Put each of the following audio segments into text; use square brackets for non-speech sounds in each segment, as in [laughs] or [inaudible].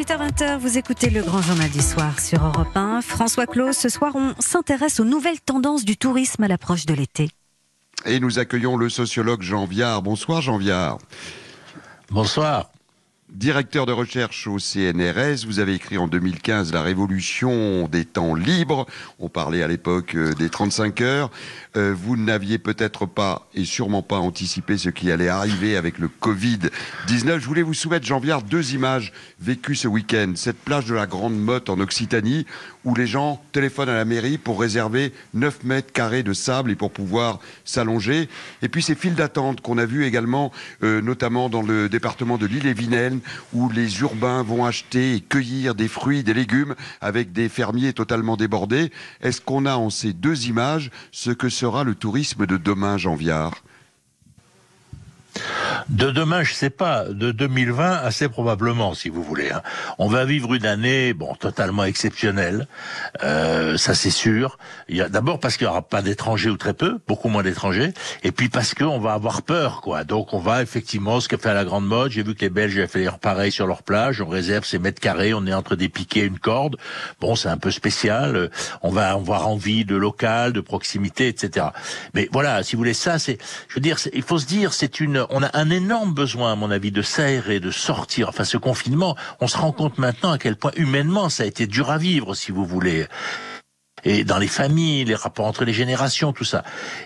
18h20, vous écoutez le grand journal du soir sur Europe 1. François Claus, ce soir, on s'intéresse aux nouvelles tendances du tourisme à l'approche de l'été. Et nous accueillons le sociologue Jean Viard. Bonsoir Jean Viard. Bonsoir. Directeur de recherche au CNRS, vous avez écrit en 2015 La révolution des temps libres. On parlait à l'époque euh, des 35 heures. Euh, vous n'aviez peut-être pas et sûrement pas anticipé ce qui allait arriver avec le Covid-19. Je voulais vous soumettre, Jean Viard, deux images vécues ce week-end. Cette plage de la Grande Motte en Occitanie où les gens téléphonent à la mairie pour réserver 9 mètres carrés de sable et pour pouvoir s'allonger. Et puis ces files d'attente qu'on a vues également, euh, notamment dans le département de l'île-et-Vilaine, où les urbains vont acheter et cueillir des fruits, des légumes avec des fermiers totalement débordés. Est-ce qu'on a en ces deux images ce que sera le tourisme de demain, Jean de demain, je sais pas. De 2020, assez probablement, si vous voulez. Hein. On va vivre une année, bon, totalement exceptionnelle. Euh, ça, c'est sûr. Il y a d'abord parce qu'il y aura pas d'étrangers ou très peu, beaucoup moins d'étrangers, et puis parce qu'on va avoir peur, quoi. Donc, on va effectivement, ce qu'a fait la grande mode. J'ai vu que les Belges avaient fait pareil sur leur plage. On réserve ces mètres carrés. On est entre des piquets et une corde. Bon, c'est un peu spécial. On va avoir envie de local, de proximité, etc. Mais voilà, si vous voulez, ça, c'est, je veux dire, il faut se dire, c'est une, on a un énorme besoin, à mon avis, de s'aérer, de sortir. Enfin, ce confinement, on se rend compte maintenant à quel point humainement ça a été dur à vivre, si vous voulez et dans les familles, les rapports entre les générations, tout ça.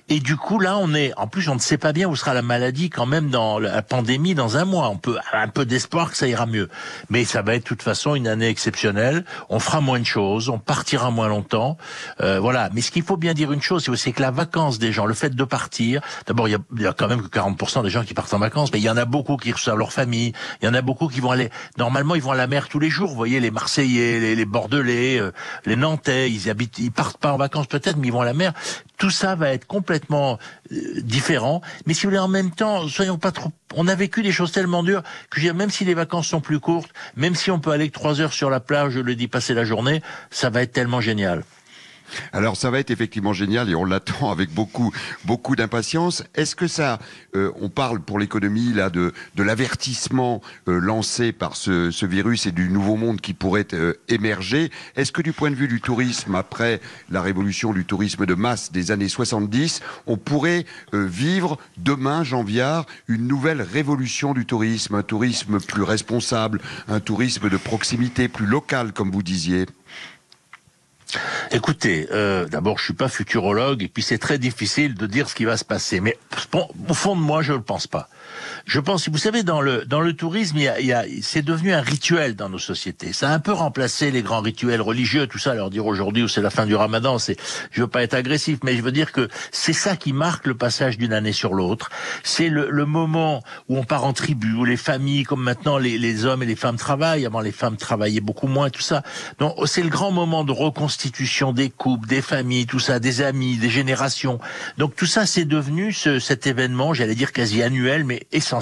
Et du coup, là, on est, en plus, on ne sait pas bien où sera la maladie quand même dans la pandémie dans un mois. On peut un peu d'espoir que ça ira mieux, mais ça va être de toute façon une année exceptionnelle. On fera moins de choses, on partira moins longtemps, euh, voilà. Mais ce qu'il faut bien dire une chose, c'est que la vacance des gens, le fait de partir, d'abord, il a, y a, quand même que 40% des gens qui partent en vacances, mais il y en a beaucoup qui reçoivent leur famille, il y en a beaucoup qui vont aller. Normalement, ils vont à la mer tous les jours. Vous voyez, les Marseillais, les, les Bordelais, euh, les Nantais, ils habitent ils partent pas en vacances peut-être, mais ils vont à la mer. Tout ça va être complètement euh, différent. Mais si vous voulez, en même temps, soyons pas trop. On a vécu des choses tellement dures que même si les vacances sont plus courtes, même si on peut aller que trois heures sur la plage, je le dis, passer la journée, ça va être tellement génial. Alors ça va être effectivement génial et on l'attend avec beaucoup beaucoup d'impatience. Est-ce que ça, euh, on parle pour l'économie là de l'avertissement euh, lancé par ce, ce, virus et du nouveau monde qui pourrait euh, émerger? Est-ce que du point de vue du tourisme après la révolution du tourisme de masse des années 70, on pourrait vivre demain, Janvier, une nouvelle révolution du tourisme, un tourisme plus responsable, un tourisme de proximité, plus local, comme vous disiez? Écoutez, euh, d'abord, je suis pas futurologue et puis c'est très difficile de dire ce qui va se passer. Mais au fond de moi, je ne le pense pas. Je pense, vous savez, dans le dans le tourisme, il y a, il y a c'est devenu un rituel dans nos sociétés. Ça a un peu remplacé les grands rituels religieux, tout ça. Leur dire aujourd'hui où c'est la fin du Ramadan, c'est, je veux pas être agressif, mais je veux dire que c'est ça qui marque le passage d'une année sur l'autre. C'est le, le moment où on part en tribu, où les familles, comme maintenant les, les hommes et les femmes travaillent. Avant, les femmes travaillaient beaucoup moins, tout ça. Donc, c'est le grand moment de reconstitution des couples, des familles, tout ça, des amis, des générations. Donc tout ça, c'est devenu ce, cet événement, j'allais dire quasi annuel, mais essentiel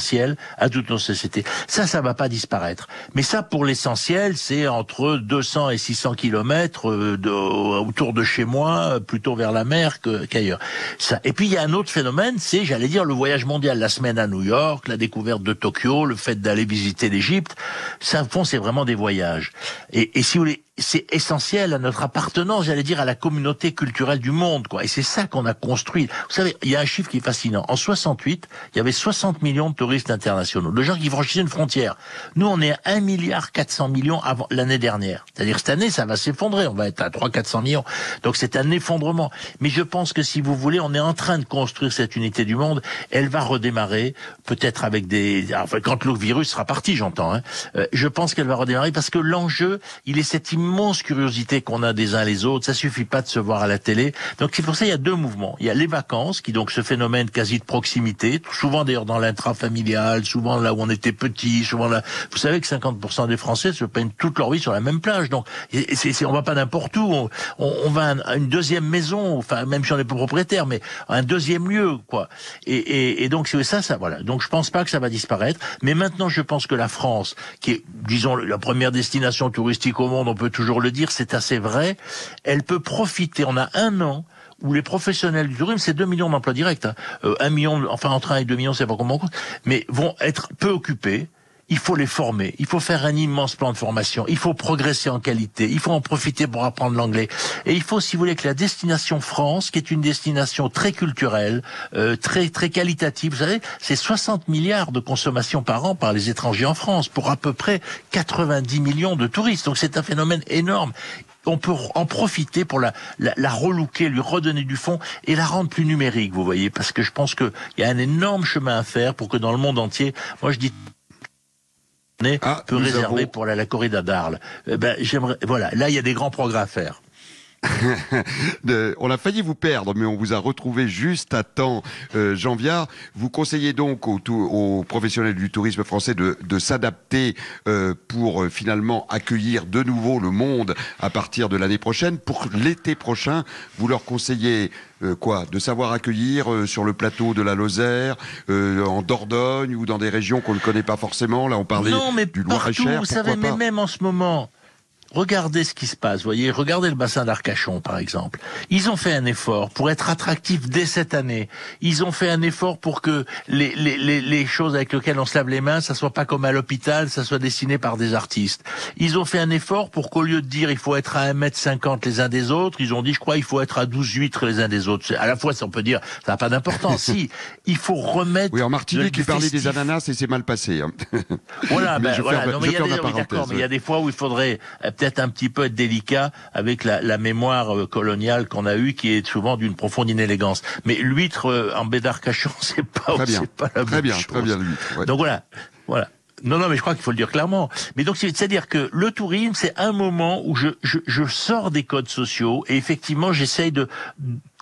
à toute nos sociétés. Ça, ça va pas disparaître. Mais ça, pour l'essentiel, c'est entre 200 et 600 kilomètres euh, autour de chez moi, plutôt vers la mer qu'ailleurs. ça. Et puis il y a un autre phénomène, c'est, j'allais dire, le voyage mondial, la semaine à New York, la découverte de Tokyo, le fait d'aller visiter l'Égypte. Ça, au fond, c'est vraiment des voyages. Et, et si vous voulez, c'est essentiel à notre appartenance, j'allais dire, à la communauté culturelle du monde, quoi. Et c'est ça qu'on a construit. Vous savez, il y a un chiffre qui est fascinant. En 68, il y avait 60 millions de touristes internationaux, de gens qui franchissaient une frontière. Nous, on est à 1 milliard 400 millions avant l'année dernière. C'est-à-dire, cette année, ça va s'effondrer. On va être à 3 400 millions. Donc, c'est un effondrement. Mais je pense que si vous voulez, on est en train de construire cette unité du monde. Elle va redémarrer, peut-être avec des, enfin, quand le virus sera parti, j'entends, hein. Euh, je pense qu'elle va redémarrer parce que l'enjeu, il est cette immense curiosité qu'on a des uns les autres. Ça suffit pas de se voir à la télé. Donc c'est pour ça il y a deux mouvements. Il y a les vacances, qui donc ce phénomène quasi de proximité, souvent d'ailleurs dans l'intrafamilial, souvent là où on était petit, souvent là. Vous savez que 50% des Français se peignent toute leur vie sur la même plage. Donc c'est, on va pas n'importe où. On, on, va à une deuxième maison, enfin même si on n'est pas propriétaire, mais un deuxième lieu, quoi. Et, et, et donc c'est ça, ça voilà. Donc je pense pas que ça va disparaître. Mais maintenant je pense que la France, qui est disons la première destination touristique au monde, on peut toujours le dire, c'est assez vrai. Elle peut profiter. On a un an où les professionnels du tourisme, c'est 2 millions d'emplois directs. Hein. Euh, un million, enfin entre 1 et 2 millions, c'est pas comment on compte, mais vont être peu occupés il faut les former, il faut faire un immense plan de formation, il faut progresser en qualité, il faut en profiter pour apprendre l'anglais. Et il faut, si vous voulez, que la destination France, qui est une destination très culturelle, euh, très très qualitative, vous savez, c'est 60 milliards de consommation par an par les étrangers en France, pour à peu près 90 millions de touristes. Donc c'est un phénomène énorme on peut en profiter pour la, la, la relooker, lui redonner du fond et la rendre plus numérique, vous voyez, parce que je pense qu'il y a un énorme chemin à faire pour que dans le monde entier, moi je dis ah, peu réservé pour la, la corrida d'Arles. Eh ben, j'aimerais, voilà, là il y a des grands progrès à faire. [laughs] on a failli vous perdre, mais on vous a retrouvé juste à temps, euh, Jean Viard. Vous conseillez donc aux, aux, professionnels du tourisme français de, de s'adapter euh, pour euh, finalement accueillir de nouveau le monde à partir de l'année prochaine. Pour l'été prochain, vous leur conseillez euh, quoi? De savoir accueillir euh, sur le plateau de la Lozère, euh, en Dordogne ou dans des régions qu'on ne connaît pas forcément? Là, on parlait non, mais du Loir-et-Cher. Vous savez, mais même en ce moment. Regardez ce qui se passe, voyez, regardez le bassin d'Arcachon par exemple. Ils ont fait un effort pour être attractifs dès cette année. Ils ont fait un effort pour que les, les, les, les choses avec lesquelles on se lave les mains, ça soit pas comme à l'hôpital, ça soit dessiné par des artistes. Ils ont fait un effort pour qu'au lieu de dire il faut être à 1m50 les uns des autres, ils ont dit je crois il faut être à 12 huîtres les uns des autres. À la fois, si on peut dire, ça n'a pas d'importance. [laughs] si, il faut remettre... Oui, en Martinique, il parlait des ananas et c'est mal passé. Hein. Voilà, [laughs] ben, voilà. Non, mais il y a des, oui, d'accord, mais il y a des fois où il faudrait peut-être un petit peu être délicat avec la, la mémoire euh, coloniale qu'on a eue, qui est souvent d'une profonde inélégance. Mais l'huître euh, en baie d'Arcachon, [laughs] c'est pas, c'est pas la très même bien, chose. Très bien, l'huître. Ouais. Donc voilà, voilà. Non, non, mais je crois qu'il faut le dire clairement. Mais donc, c'est-à-dire que le tourisme, c'est un moment où je, je, je, sors des codes sociaux et effectivement, j'essaye de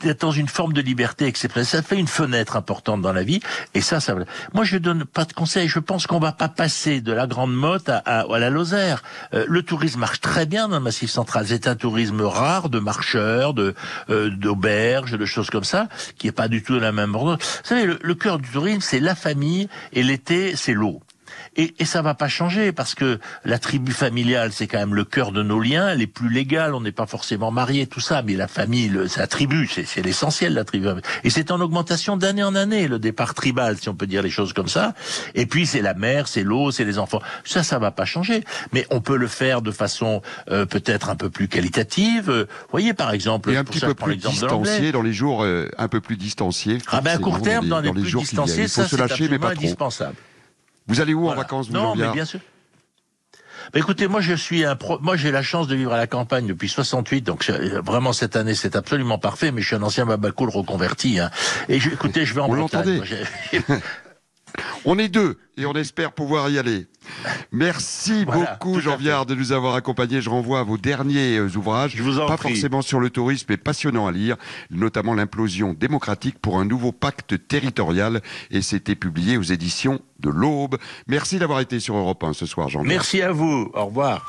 d'être dans une forme de liberté exceptionnelle. Ça fait une fenêtre importante dans la vie. Et ça, ça. Moi, je donne pas de conseils. Je pense qu'on va pas passer de la grande motte à, à, à la Lozère. Euh, le tourisme marche très bien dans le Massif central. C'est un tourisme rare de marcheurs, de euh, d'auberges, de choses comme ça, qui est pas du tout de la même ordre. Vous savez, le, le cœur du tourisme, c'est la famille et l'été, c'est l'eau. Et, et, ça va pas changer parce que la tribu familiale, c'est quand même le cœur de nos liens, les plus légales. On n'est pas forcément mariés, tout ça, mais la famille, c'est la tribu, c'est l'essentiel la tribu. Et c'est en augmentation d'année en année le départ tribal, si on peut dire les choses comme ça. Et puis c'est la mer, c'est l'eau, c'est les enfants. Ça, ça va pas changer. Mais on peut le faire de façon euh, peut-être un peu plus qualitative. Vous voyez, par exemple, et un petit peu plus distancié dans les jours euh, un peu plus distanciés. Ah ben à court terme, dans les, dans les, dans les plus distanciés, ça c'est absolument indispensable. Vous allez où voilà. en vacances, vous, Non, mais bien sûr. Bah écoutez, moi je suis un pro... moi j'ai la chance de vivre à la campagne depuis 68, donc vraiment cette année c'est absolument parfait. Mais je suis un ancien babacool reconverti. Hein. Et je, écoutez, je vais en on Bretagne. [laughs] on est deux et on espère pouvoir y aller. Merci voilà, beaucoup Jean Viard de nous avoir accompagnés. Je renvoie à vos derniers euh, ouvrages, Je vous en pas prie. forcément sur le tourisme, mais passionnants à lire, notamment l'implosion démocratique pour un nouveau pacte territorial. Et c'était publié aux éditions de l'Aube. Merci d'avoir été sur Europe 1 ce soir, Jean. Merci à vous. Au revoir.